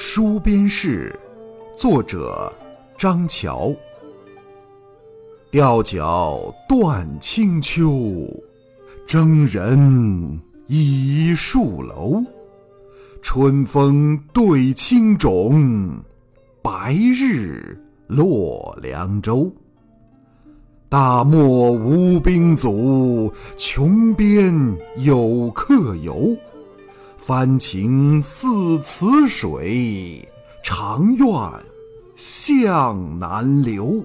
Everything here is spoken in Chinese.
书边事，作者张乔。吊脚断清秋，征人倚戍楼。春风对青冢，白日落凉州。大漠无兵卒，穷边有客游。翻情似此水，长愿向南流。